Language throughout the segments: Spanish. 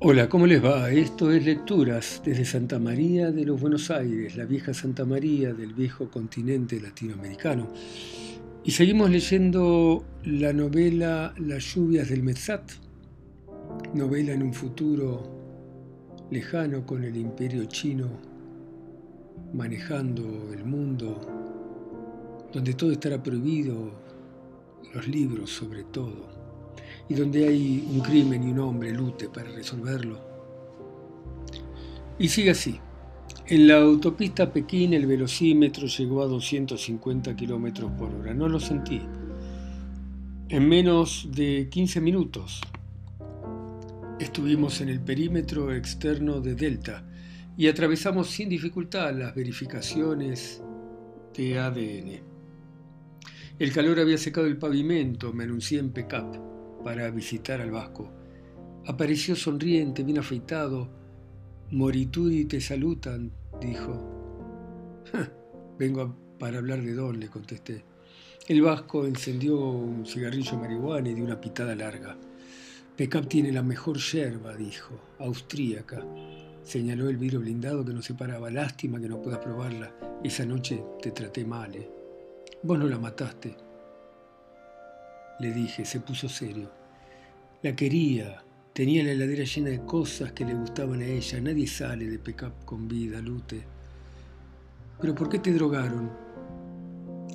Hola, ¿cómo les va? Esto es Lecturas desde Santa María de los Buenos Aires, la vieja Santa María del viejo continente latinoamericano. Y seguimos leyendo la novela Las lluvias del Metzat, novela en un futuro lejano con el imperio chino manejando el mundo, donde todo estará prohibido, los libros sobre todo y donde hay un crimen y un hombre lute para resolverlo. Y sigue así. En la autopista Pekín el velocímetro llegó a 250 kilómetros por hora. No lo sentí. En menos de 15 minutos estuvimos en el perímetro externo de Delta y atravesamos sin dificultad las verificaciones de ADN. El calor había secado el pavimento, me anuncié en PECAP para visitar al vasco. Apareció sonriente, bien afeitado. Morituri te salutan, dijo. Vengo para hablar de Don, le contesté. El vasco encendió un cigarrillo de marihuana y dio una pitada larga. Pecap tiene la mejor yerba, dijo, austríaca. Señaló el vidrio blindado que nos separaba. Lástima que no puedas probarla. Esa noche te traté mal, ¿eh? Vos no la mataste le dije, se puso serio. La quería, tenía la heladera llena de cosas que le gustaban a ella. Nadie sale de Pecap con vida, Lute. ¿Pero por qué te drogaron?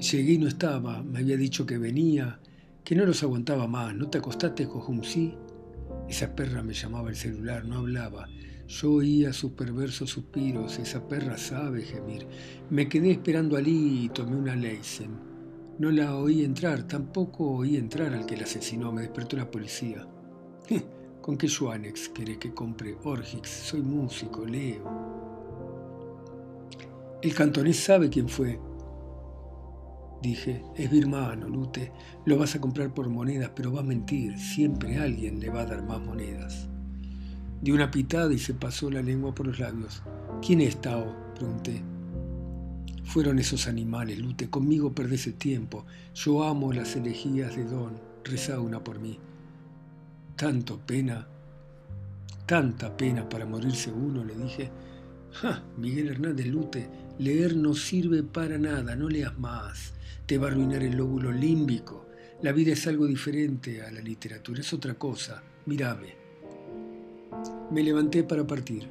Llegué y no estaba, me había dicho que venía, que no los aguantaba más. ¿No te acostaste con sí? Esa perra me llamaba el celular, no hablaba. Yo oía sus perversos suspiros, esa perra sabe gemir. Me quedé esperando allí y tomé una Leisen. No la oí entrar, tampoco oí entrar al que la asesinó, me despertó la policía. ¿Con qué Schwanex querés que compre Orgix? Soy músico, leo. El cantonés sabe quién fue. Dije, es mi hermano, Lute. Lo vas a comprar por monedas, pero va a mentir. Siempre alguien le va a dar más monedas. Dio una pitada y se pasó la lengua por los labios. ¿Quién es Tao? Pregunté. Fueron esos animales, Lute, conmigo perdés el tiempo. Yo amo las elegías de Don, reza una por mí. Tanto pena, tanta pena para morirse uno, le dije. Ja, Miguel Hernández Lute, leer no sirve para nada, no leas más. Te va a arruinar el lóbulo límbico. La vida es algo diferente a la literatura, es otra cosa. Mírame. Me levanté para partir.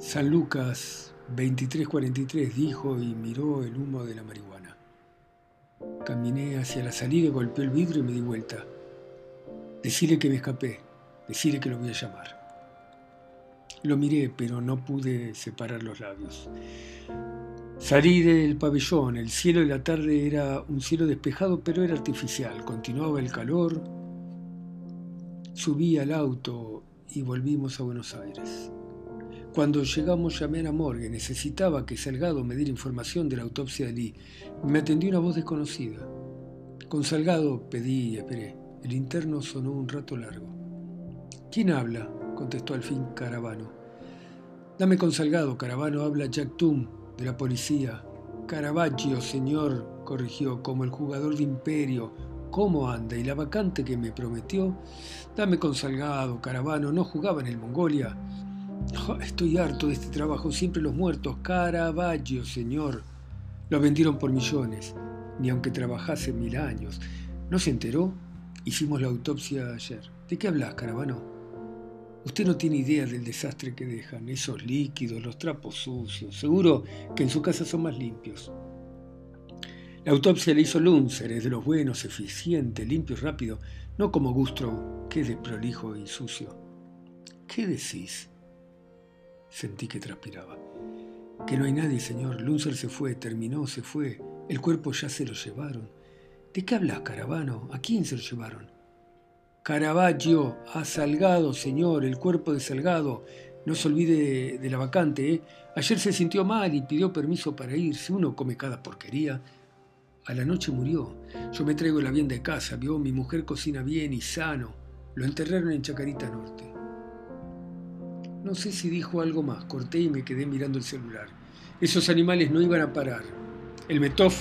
San Lucas 2343 dijo y miró el humo de la marihuana. Caminé hacia la salida, golpeé el vidrio y me di vuelta. Decirle que me escapé, decirle que lo voy a llamar. Lo miré, pero no pude separar los labios. Salí del pabellón, el cielo de la tarde era un cielo despejado, pero era artificial. Continuaba el calor. Subí al auto y volvimos a Buenos Aires. Cuando llegamos llamé a la morgue, necesitaba que Salgado me diera información de la autopsia de Lee. Me atendió una voz desconocida. Con Salgado pedí y esperé. El interno sonó un rato largo. ¿Quién habla? contestó al fin Caravano. Dame con Salgado, Caravano habla Jack Tum, de la policía. Caravaggio, señor, corrigió, como el jugador de Imperio. ¿Cómo anda? ¿Y la vacante que me prometió? Dame con Salgado, Caravano, no jugaba en el Mongolia. Estoy harto de este trabajo, siempre los muertos. Caravaggio, señor. Lo vendieron por millones, ni aunque trabajase mil años. ¿No se enteró? Hicimos la autopsia ayer. ¿De qué hablas, Caravano? Usted no tiene idea del desastre que dejan, esos líquidos, los trapos sucios. Seguro que en su casa son más limpios. La autopsia la hizo Lunzer, es de los buenos, eficiente, limpio y rápido, no como Gustrow, que es de prolijo y sucio. ¿Qué decís? Sentí que transpiraba. Que no hay nadie, señor. Lunzer se fue, terminó, se fue. El cuerpo ya se lo llevaron. ¿De qué hablas, Caravano? ¿A quién se lo llevaron? Caravaggio, a Salgado, señor, el cuerpo de Salgado. No se olvide de la vacante, ¿eh? Ayer se sintió mal y pidió permiso para irse. Uno come cada porquería. A la noche murió. Yo me traigo la vianda de casa, vio, mi mujer cocina bien y sano. Lo enterraron en Chacarita Norte. No sé si dijo algo más, corté y me quedé mirando el celular. Esos animales no iban a parar. El Metov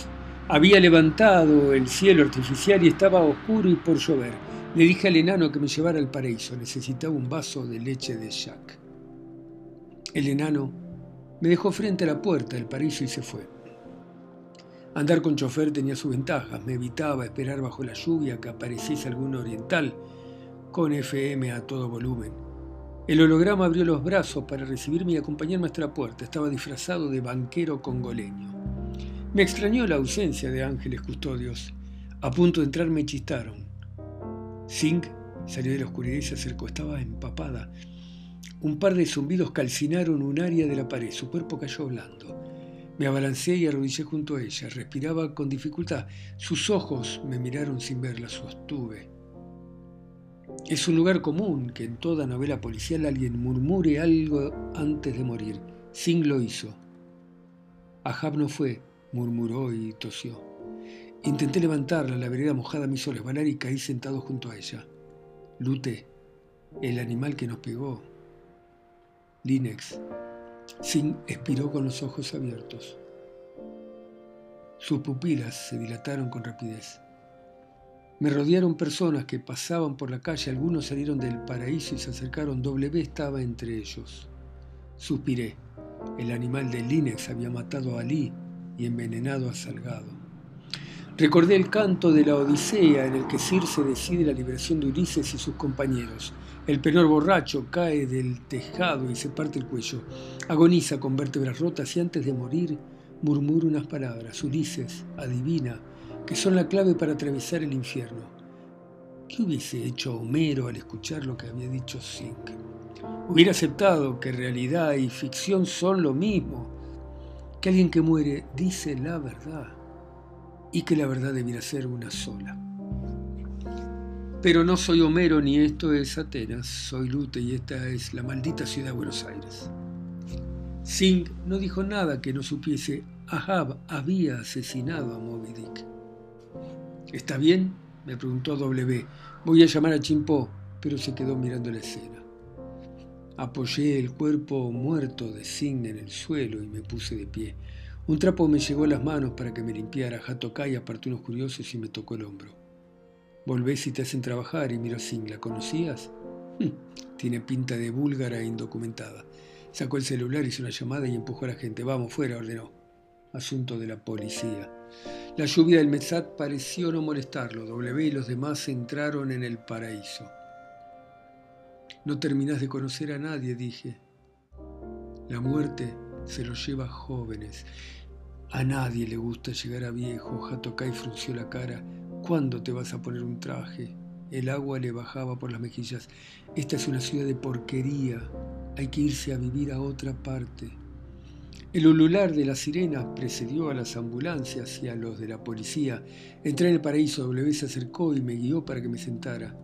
Había levantado el cielo artificial y estaba oscuro y por llover. Le dije al enano que me llevara al paraíso. Necesitaba un vaso de leche de Jack. El enano me dejó frente a la puerta del paraíso y se fue. Andar con chofer tenía sus ventajas. Me evitaba esperar bajo la lluvia que apareciese algún oriental con FM a todo volumen. El holograma abrió los brazos para recibirme y acompañarme hasta la puerta. Estaba disfrazado de banquero congoleño. Me extrañó la ausencia de ángeles custodios. A punto de entrar me chistaron. Zink salió de la oscuridad y se acercó. Estaba empapada. Un par de zumbidos calcinaron un área de la pared. Su cuerpo cayó blando. Me abalancé y arrodillé junto a ella. Respiraba con dificultad. Sus ojos me miraron sin verla. Sostuve. Es un lugar común que en toda novela policial alguien murmure algo antes de morir. Zink lo hizo. Ahab no fue murmuró y tosió. Intenté levantarla, la vereda mojada me hizo resbalar y caí sentado junto a ella. Lute, el animal que nos pegó. Linex. Sin expiró con los ojos abiertos. Sus pupilas se dilataron con rapidez. Me rodearon personas que pasaban por la calle, algunos salieron del paraíso y se acercaron. W estaba entre ellos. Suspiré. El animal de Linex había matado a Ali y envenenado a Salgado. Recordé el canto de la Odisea en el que Circe decide la liberación de Ulises y sus compañeros. El penor borracho cae del tejado y se parte el cuello. Agoniza con vértebras rotas y antes de morir murmura unas palabras. Ulises, adivina, que son la clave para atravesar el infierno. ¿Qué hubiese hecho Homero al escuchar lo que había dicho Zinc? Hubiera aceptado que realidad y ficción son lo mismo que alguien que muere dice la verdad y que la verdad debiera ser una sola. Pero no soy Homero ni esto es Atenas, soy Lute y esta es la maldita ciudad de Buenos Aires. Singh no dijo nada que no supiese. Ahab había asesinado a Moby Dick. ¿Está bien? me preguntó W. Voy a llamar a Chimpó, pero se quedó mirando la escena. Apoyé el cuerpo muerto de Singh en el suelo y me puse de pie. Un trapo me llegó a las manos para que me limpiara. Hatokai apartó unos curiosos y me tocó el hombro. Volvés y te hacen trabajar y miro a. ¿La conocías? Hm, tiene pinta de búlgara e indocumentada. Sacó el celular, hizo una llamada y empujó a la gente. Vamos, fuera, ordenó. Asunto de la policía. La lluvia del Metzat pareció no molestarlo. W y los demás entraron en el paraíso. No terminás de conocer a nadie, dije. La muerte se lo lleva jóvenes. A nadie le gusta llegar a viejo. Hatokai frunció la cara. ¿Cuándo te vas a poner un traje? El agua le bajaba por las mejillas. Esta es una ciudad de porquería. Hay que irse a vivir a otra parte. El ulular de las sirenas precedió a las ambulancias y a los de la policía. Entré en el paraíso, W se acercó y me guió para que me sentara.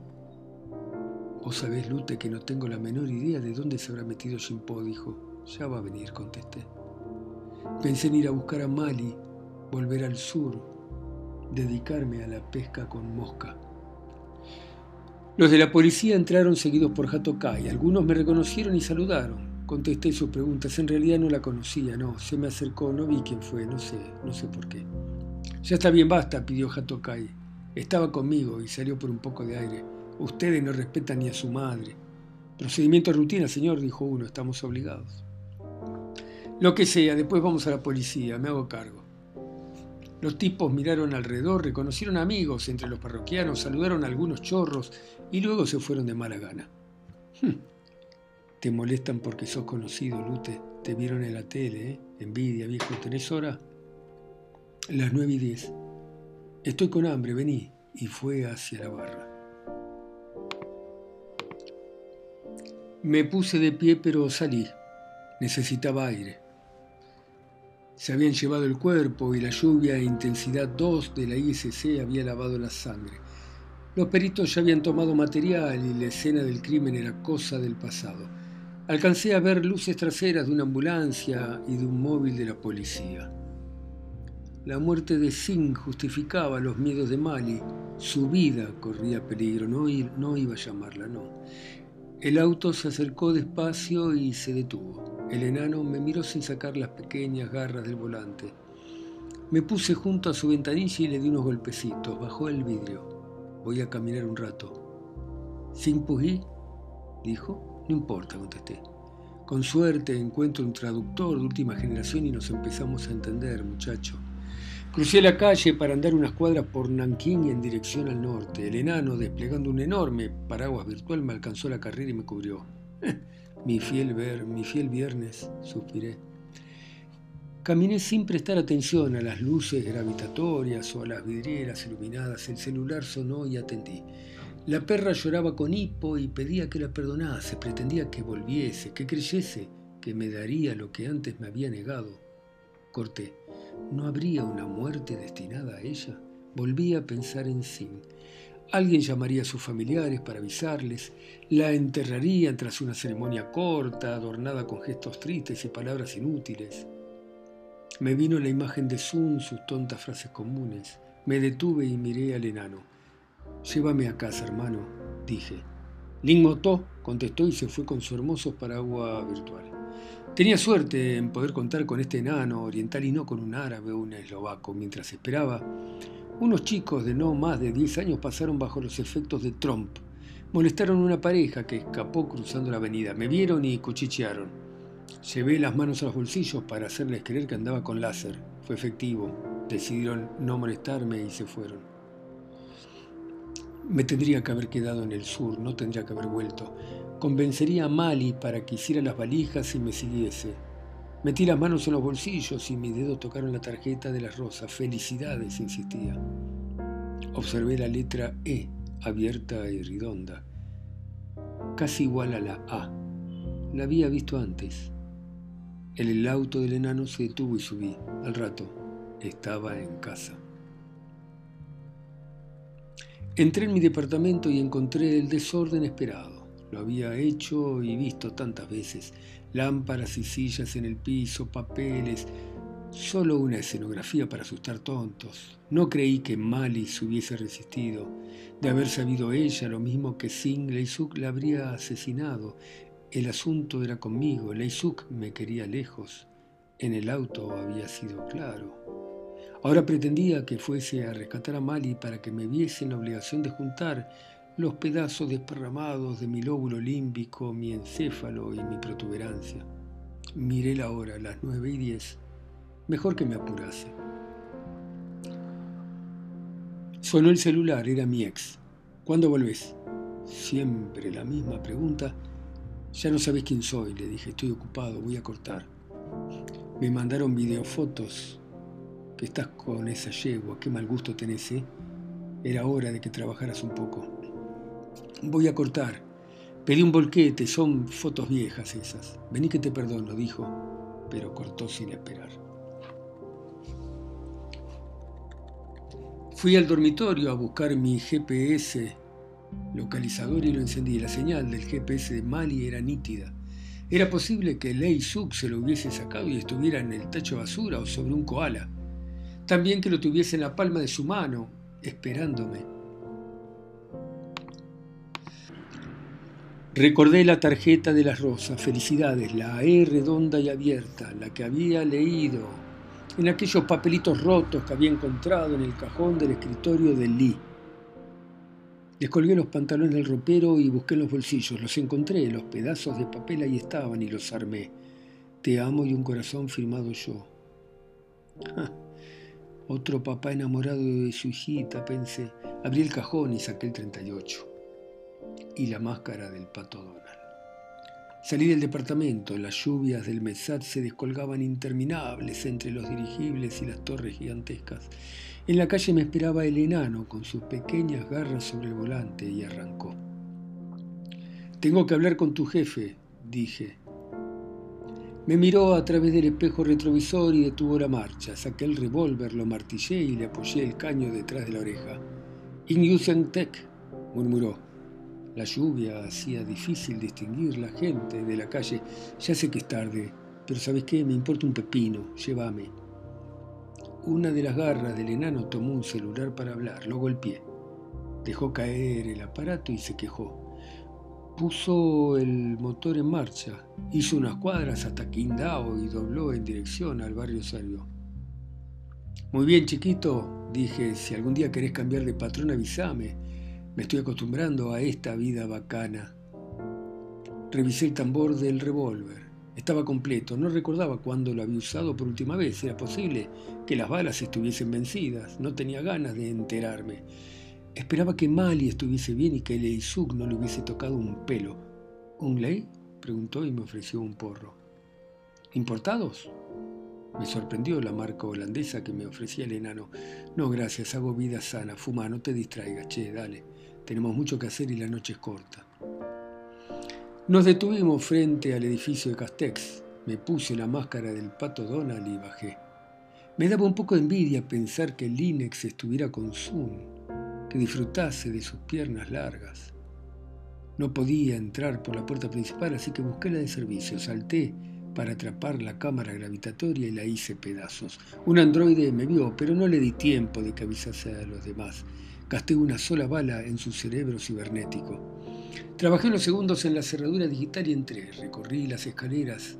Vos sabés, Lute, que no tengo la menor idea de dónde se habrá metido Jimpo, dijo. Ya va a venir, contesté. Pensé en ir a buscar a Mali, volver al sur, dedicarme a la pesca con mosca. Los de la policía entraron seguidos por Hatokai. Algunos me reconocieron y saludaron. Contesté sus preguntas. En realidad no la conocía, no. Se me acercó, no vi quién fue, no sé, no sé por qué. Ya está bien, basta, pidió Hatokai. Estaba conmigo y salió por un poco de aire. Ustedes no respetan ni a su madre. Procedimiento de rutina, señor, dijo uno, estamos obligados. Lo que sea, después vamos a la policía, me hago cargo. Los tipos miraron alrededor, reconocieron amigos entre los parroquianos, saludaron a algunos chorros y luego se fueron de mala gana. Hm. Te molestan porque sos conocido, Lute. Te vieron en la tele, ¿eh? Envidia, viejo. ¿Tenés hora? Las nueve y diez. Estoy con hambre, vení. Y fue hacia la barra. Me puse de pie pero salí. Necesitaba aire. Se habían llevado el cuerpo y la lluvia e intensidad 2 de la ISC había lavado la sangre. Los peritos ya habían tomado material y la escena del crimen era cosa del pasado. Alcancé a ver luces traseras de una ambulancia y de un móvil de la policía. La muerte de Singh justificaba los miedos de Mali. Su vida corría peligro, no, no iba a llamarla, no. El auto se acercó despacio y se detuvo. El enano me miró sin sacar las pequeñas garras del volante. Me puse junto a su ventanilla y le di unos golpecitos. Bajó el vidrio. Voy a caminar un rato. ¿Sin Pují? Dijo. No importa, contesté. Con suerte encuentro un traductor de última generación y nos empezamos a entender, muchacho. Crucé la calle para andar unas cuadras por Nankín en dirección al norte. El enano, desplegando un enorme paraguas virtual, me alcanzó la carrera y me cubrió. mi fiel ver, mi fiel viernes, suspiré. Caminé sin prestar atención a las luces gravitatorias o a las vidrieras iluminadas. El celular sonó y atendí. La perra lloraba con hipo y pedía que la perdonase, pretendía que volviese, que creyese que me daría lo que antes me había negado. Corté. ¿No habría una muerte destinada a ella? Volví a pensar en Sin. Alguien llamaría a sus familiares para avisarles, la enterrarían tras una ceremonia corta, adornada con gestos tristes y palabras inútiles. Me vino la imagen de Sun, sus tontas frases comunes. Me detuve y miré al enano. Llévame a casa, hermano, dije. Lingotó contestó y se fue con su hermoso paraguas virtual. Tenía suerte en poder contar con este enano oriental y no con un árabe o un eslovaco. Mientras esperaba, unos chicos de no más de 10 años pasaron bajo los efectos de Trump. Molestaron a una pareja que escapó cruzando la avenida. Me vieron y cuchichearon. Llevé las manos a los bolsillos para hacerles creer que andaba con láser. Fue efectivo. Decidieron no molestarme y se fueron. Me tendría que haber quedado en el sur, no tendría que haber vuelto. Convencería a Mali para que hiciera las valijas y me siguiese. Metí las manos en los bolsillos y mis dedos tocaron la tarjeta de las rosas. Felicidades, insistía. Observé la letra E, abierta y redonda, casi igual a la A. La había visto antes. El auto del enano se detuvo y subí. Al rato, estaba en casa. Entré en mi departamento y encontré el desorden esperado. Lo había hecho y visto tantas veces. Lámparas y sillas en el piso, papeles. Solo una escenografía para asustar tontos. No creí que Mali se hubiese resistido. De haber sabido ella lo mismo que Singh, Leisuk la habría asesinado. El asunto era conmigo. Leisuk me quería lejos. En el auto había sido claro. Ahora pretendía que fuese a rescatar a Mali para que me viese en la obligación de juntar los pedazos desparramados de mi lóbulo límbico, mi encéfalo y mi protuberancia. Miré la hora, las nueve y diez. Mejor que me apurase. Sonó el celular, era mi ex. ¿Cuándo volvés? Siempre la misma pregunta. Ya no sabés quién soy, le dije, estoy ocupado, voy a cortar. Me mandaron videofotos. Que estás con esa yegua, qué mal gusto tenés, ¿eh? Era hora de que trabajaras un poco. Voy a cortar. Pedí un volquete, son fotos viejas esas. Vení que te perdono, dijo, pero cortó sin esperar. Fui al dormitorio a buscar mi GPS localizador y lo encendí. La señal del GPS de Mali era nítida. Era posible que Lei Suk se lo hubiese sacado y estuviera en el tacho de basura o sobre un koala. También que lo tuviese en la palma de su mano, esperándome. Recordé la tarjeta de las rosas, felicidades, la E redonda y abierta, la que había leído en aquellos papelitos rotos que había encontrado en el cajón del escritorio de Lee. Descolgué los pantalones del ropero y busqué en los bolsillos. Los encontré, los pedazos de papel ahí estaban y los armé. Te amo y un corazón firmado yo. otro papá enamorado de su hijita, pensé. Abrí el cajón y saqué el 38 y la máscara del pato Donald. Salí del departamento, las lluvias del Mesat se descolgaban interminables entre los dirigibles y las torres gigantescas. En la calle me esperaba el enano con sus pequeñas garras sobre el volante y arrancó. Tengo que hablar con tu jefe, dije. Me miró a través del espejo retrovisor y detuvo la marcha. Saqué el revólver, lo martillé y le apoyé el caño detrás de la oreja. Tech, murmuró. La lluvia hacía difícil distinguir la gente de la calle. Ya sé que es tarde, pero ¿sabes qué? Me importa un pepino, llévame. Una de las garras del enano tomó un celular para hablar, lo golpeé. Dejó caer el aparato y se quejó. Puso el motor en marcha, hizo unas cuadras hasta Qingdao y dobló en dirección al barrio serbio. Muy bien, chiquito, dije, si algún día querés cambiar de patrón avísame. Me estoy acostumbrando a esta vida bacana. Revisé el tambor del revólver. Estaba completo. No recordaba cuándo lo había usado por última vez. Era posible que las balas estuviesen vencidas. No tenía ganas de enterarme. Esperaba que Mali estuviese bien y que Leisuk no le hubiese tocado un pelo. ¿Un ley? preguntó y me ofreció un porro. ¿Importados? Me sorprendió la marca holandesa que me ofrecía el enano. No, gracias, hago vida sana. Fuma, no te distraigas, che, dale. Tenemos mucho que hacer y la noche es corta. Nos detuvimos frente al edificio de Castex. Me puse la máscara del pato Donald y bajé. Me daba un poco de envidia pensar que Linex estuviera con Zoom, que disfrutase de sus piernas largas. No podía entrar por la puerta principal, así que busqué la de servicio. Salté para atrapar la cámara gravitatoria y la hice pedazos. Un androide me vio, pero no le di tiempo de que avisase a los demás. Gasté una sola bala en su cerebro cibernético. Trabajé unos segundos en la cerradura digital y entré. Recorrí las escaleras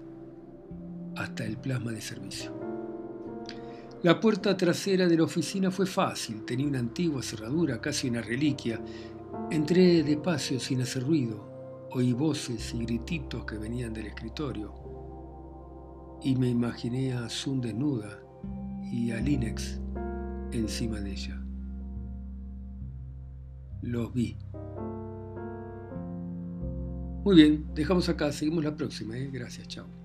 hasta el plasma de servicio. La puerta trasera de la oficina fue fácil, tenía una antigua cerradura, casi una reliquia. Entré despacio sin hacer ruido. Oí voces y grititos que venían del escritorio. Y me imaginé a Sun desnuda y a Linex encima de ella. Los vi. Muy bien, dejamos acá, seguimos la próxima. ¿eh? Gracias, chao.